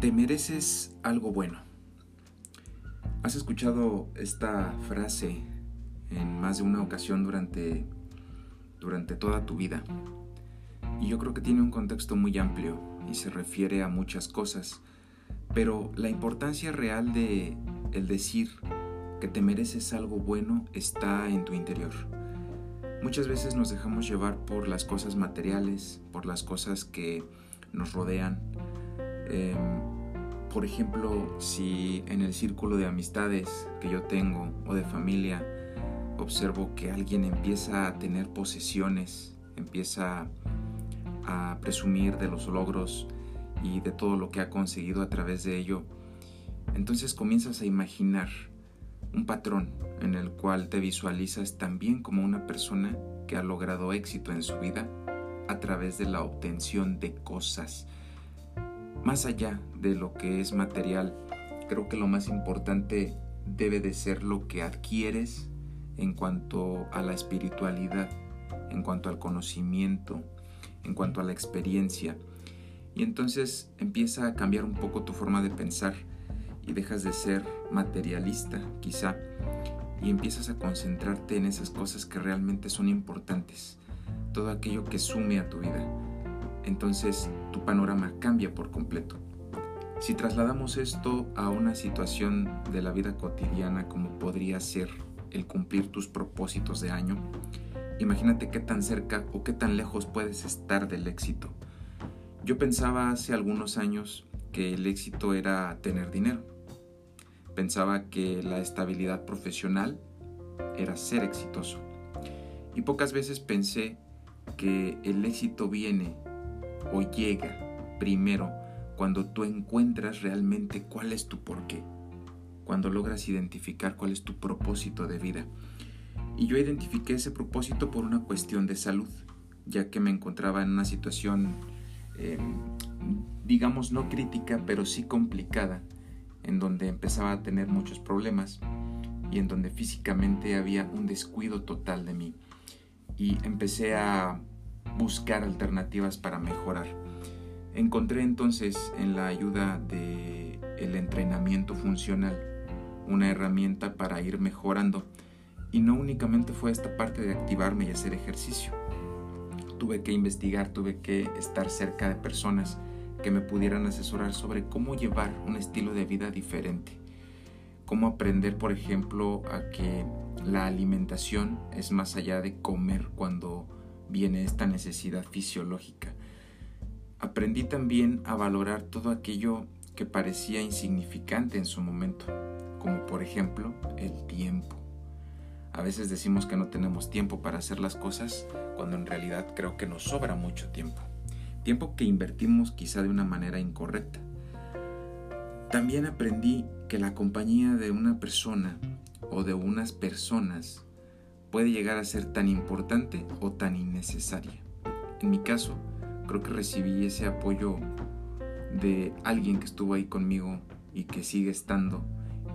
Te mereces algo bueno. ¿Has escuchado esta frase en más de una ocasión durante, durante toda tu vida? Y yo creo que tiene un contexto muy amplio y se refiere a muchas cosas, pero la importancia real de el decir que te mereces algo bueno está en tu interior. Muchas veces nos dejamos llevar por las cosas materiales, por las cosas que nos rodean, Em, por ejemplo, si en el círculo de amistades que yo tengo o de familia observo que alguien empieza a tener posesiones, empieza a presumir de los logros y de todo lo que ha conseguido a través de ello, entonces comienzas a imaginar un patrón en el cual te visualizas también como una persona que ha logrado éxito en su vida a través de la obtención de cosas, más allá de lo que es material, creo que lo más importante debe de ser lo que adquieres en cuanto a la espiritualidad, en cuanto al conocimiento, en cuanto a la experiencia. Y entonces empieza a cambiar un poco tu forma de pensar y dejas de ser materialista, quizá, y empiezas a concentrarte en esas cosas que realmente son importantes, todo aquello que sume a tu vida entonces tu panorama cambia por completo. Si trasladamos esto a una situación de la vida cotidiana como podría ser el cumplir tus propósitos de año, imagínate qué tan cerca o qué tan lejos puedes estar del éxito. Yo pensaba hace algunos años que el éxito era tener dinero. Pensaba que la estabilidad profesional era ser exitoso. Y pocas veces pensé que el éxito viene o llega primero cuando tú encuentras realmente cuál es tu porqué, cuando logras identificar cuál es tu propósito de vida. Y yo identifiqué ese propósito por una cuestión de salud, ya que me encontraba en una situación, em, digamos, no crítica, pero sí complicada, en donde empezaba a tener muchos problemas y en donde físicamente había un descuido total de mí. Y empecé a buscar alternativas para mejorar. Encontré entonces en la ayuda de el entrenamiento funcional una herramienta para ir mejorando y no únicamente fue esta parte de activarme y hacer ejercicio. Tuve que investigar, tuve que estar cerca de personas que me pudieran asesorar sobre cómo llevar un estilo de vida diferente. Cómo aprender, por ejemplo, a que la alimentación es más allá de comer cuando viene esta necesidad fisiológica. Aprendí también a valorar todo aquello que parecía insignificante en su momento, como por ejemplo el tiempo. A veces decimos que no tenemos tiempo para hacer las cosas cuando en realidad creo que nos sobra mucho tiempo. Tiempo que invertimos quizá de una manera incorrecta. También aprendí que la compañía de una persona o de unas personas puede llegar a ser tan importante o tan innecesaria. En mi caso, creo que recibí ese apoyo de alguien que estuvo ahí conmigo y que sigue estando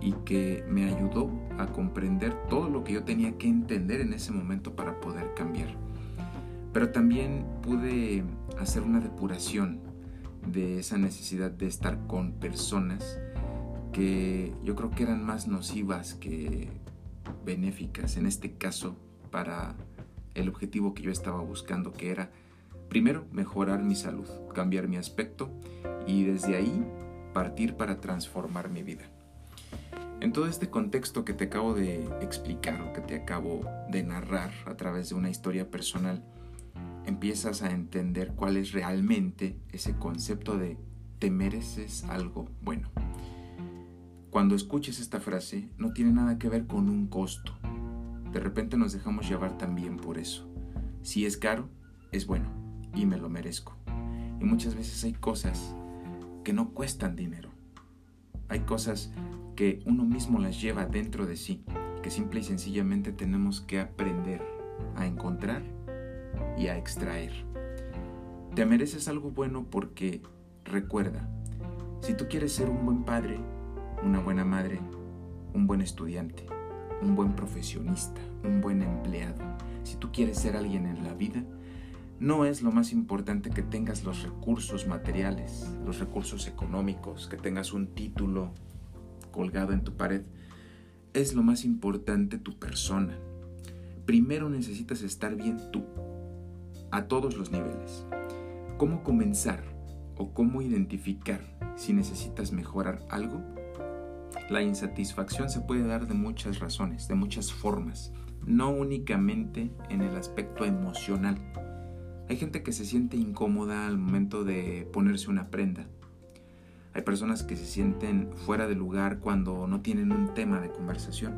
y que me ayudó a comprender todo lo que yo tenía que entender en ese momento para poder cambiar. Pero también pude hacer una depuración de esa necesidad de estar con personas que yo creo que eran más nocivas que benéficas, en este caso para el objetivo que yo estaba buscando, que era primero mejorar mi salud, cambiar mi aspecto y desde ahí partir para transformar mi vida. En todo este contexto que te acabo de explicar o que te acabo de narrar a través de una historia personal, empiezas a entender cuál es realmente ese concepto de te mereces algo bueno. Cuando escuches esta frase, no tiene nada que ver con un costo. De repente nos dejamos llevar también por eso. Si es caro, es bueno y me lo merezco. Y muchas veces hay cosas que no cuestan dinero. Hay cosas que uno mismo las lleva dentro de sí, que simple y sencillamente tenemos que aprender a encontrar y a extraer. Te mereces algo bueno porque recuerda, si tú quieres ser un buen padre, una buena madre, un buen estudiante, un buen profesionista, un buen empleado. Si tú quieres ser alguien en la vida, No es lo más importante que tengas los recursos materiales, los recursos económicos, que tengas un título colgado en tu pared. Es lo más importante tu persona. Primero necesitas estar bien tú, a todos los niveles. ¿Cómo comenzar o cómo identificar si necesitas mejorar algo? La insatisfacción se puede dar de muchas razones, de muchas formas, no únicamente en el aspecto emocional. Hay gente que se siente incómoda al momento de ponerse una prenda. Hay personas que se sienten fuera de lugar cuando no tienen un tema de conversación.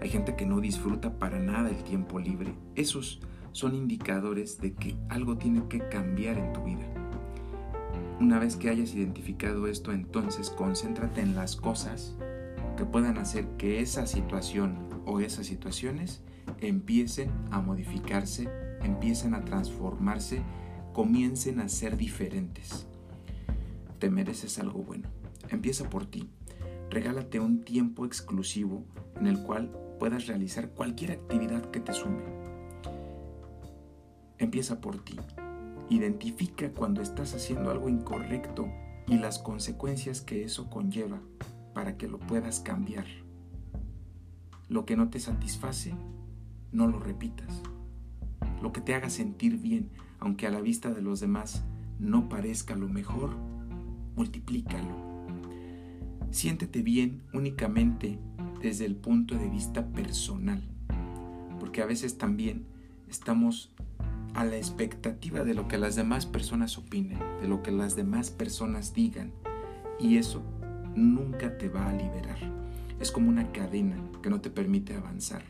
Hay gente que no disfruta para nada el tiempo libre. Esos son indicadores de que algo tiene que cambiar en tu vida. Una vez que hayas identificado esto, entonces concéntrate en las cosas que puedan hacer que esa situación o esas situaciones empiecen a modificarse, empiecen a transformarse, comiencen a ser diferentes. Te mereces algo bueno. Empieza por ti. Regálate un tiempo exclusivo en el cual puedas realizar cualquier actividad que te sume. Empieza por ti. Identifica cuando estás haciendo algo incorrecto y las consecuencias que eso conlleva para que lo puedas cambiar. Lo que no te satisface, no lo repitas. Lo que te haga sentir bien, aunque a la vista de los demás no parezca lo mejor, multiplícalo. Siéntete bien únicamente desde el punto de vista personal, porque a veces también estamos a la expectativa de lo que las demás personas opinen, de lo que las demás personas digan. Y eso nunca te va a liberar. Es como una cadena que no te permite avanzar.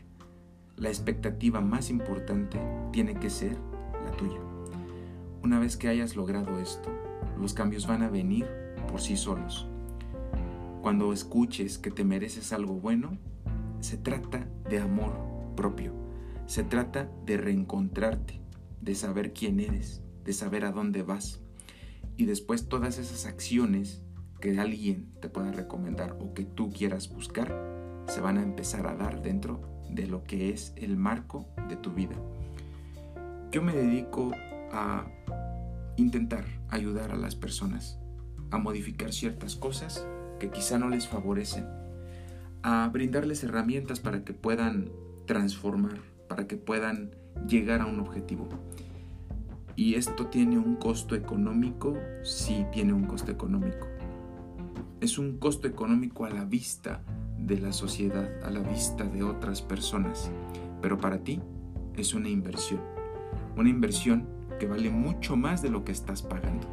La expectativa más importante tiene que ser la tuya. Una vez que hayas logrado esto, los cambios van a venir por sí solos. Cuando escuches que te mereces algo bueno, se trata de amor propio. Se trata de reencontrarte, de saber quién eres, de saber a dónde vas. Y después todas esas acciones que alguien te pueda recomendar o que tú quieras buscar, se van a empezar a dar dentro de lo que es el marco de tu vida. Yo me dedico a intentar ayudar a las personas a modificar ciertas cosas que quizá no les favorecen, a brindarles herramientas para que puedan transformar, para que puedan llegar a un objetivo. Y esto tiene un costo económico, sí tiene un costo económico. Es un costo económico a la vista de la sociedad, a la vista de otras personas. Pero para ti es una inversión. Una inversión que vale mucho más de lo que estás pagando.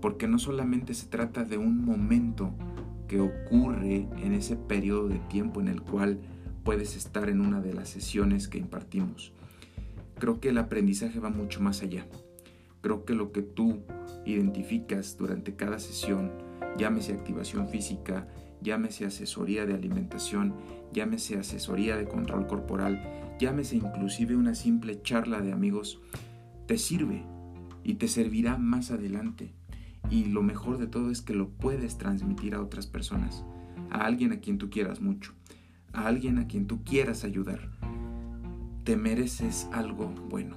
Porque no solamente se trata de un momento que ocurre en ese periodo de tiempo en el cual puedes estar en una de las sesiones que impartimos creo que el aprendizaje va mucho más allá. Creo que lo que tú identificas durante cada sesión, llámese activación física, llámese asesoría de alimentación, llámese asesoría de control corporal, llámese inclusive una simple charla de amigos, te sirve y te servirá más adelante. Y lo mejor de todo es que lo puedes transmitir a otras personas, a alguien a quien tú quieras mucho, a alguien a quien tú quieras ayudar te mereces algo bueno.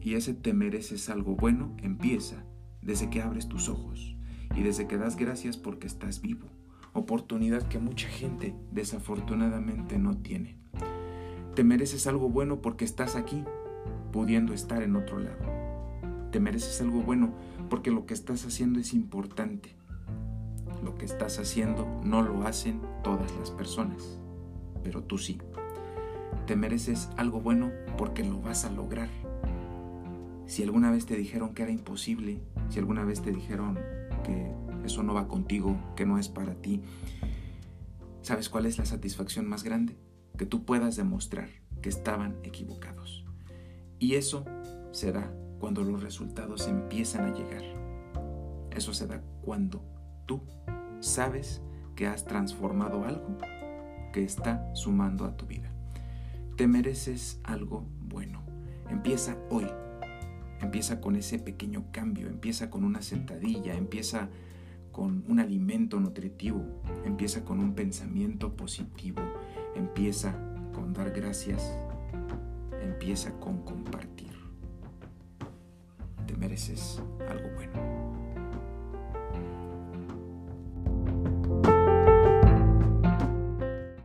Y ese te mereces algo bueno empieza desde que abres tus ojos y desde que das gracias porque estás vivo. Oportunidad que mucha gente desafortunadamente no tiene. Te mereces algo bueno porque estás aquí, pudiendo estar en otro lado. Te mereces algo bueno porque lo que estás haciendo es importante. Lo que estás haciendo no lo hacen todas las personas, pero tú sí. Te mereces algo bueno porque lo vas a lograr. Si alguna vez te dijeron que era imposible, si alguna vez te dijeron que eso no va contigo, que no es para ti, ¿sabes cuál es la satisfacción más grande? Que tú puedas demostrar que estaban equivocados. Y eso se da cuando los resultados empiezan a llegar. Eso se da cuando tú sabes que has transformado algo que está sumando a tu vida. Te mereces algo bueno. Empieza hoy. Empieza con ese pequeño cambio, empieza con una sentadilla, empieza con un alimento nutritivo, empieza con un pensamiento positivo, empieza con dar gracias, empieza con compartir. mereces algo bueno.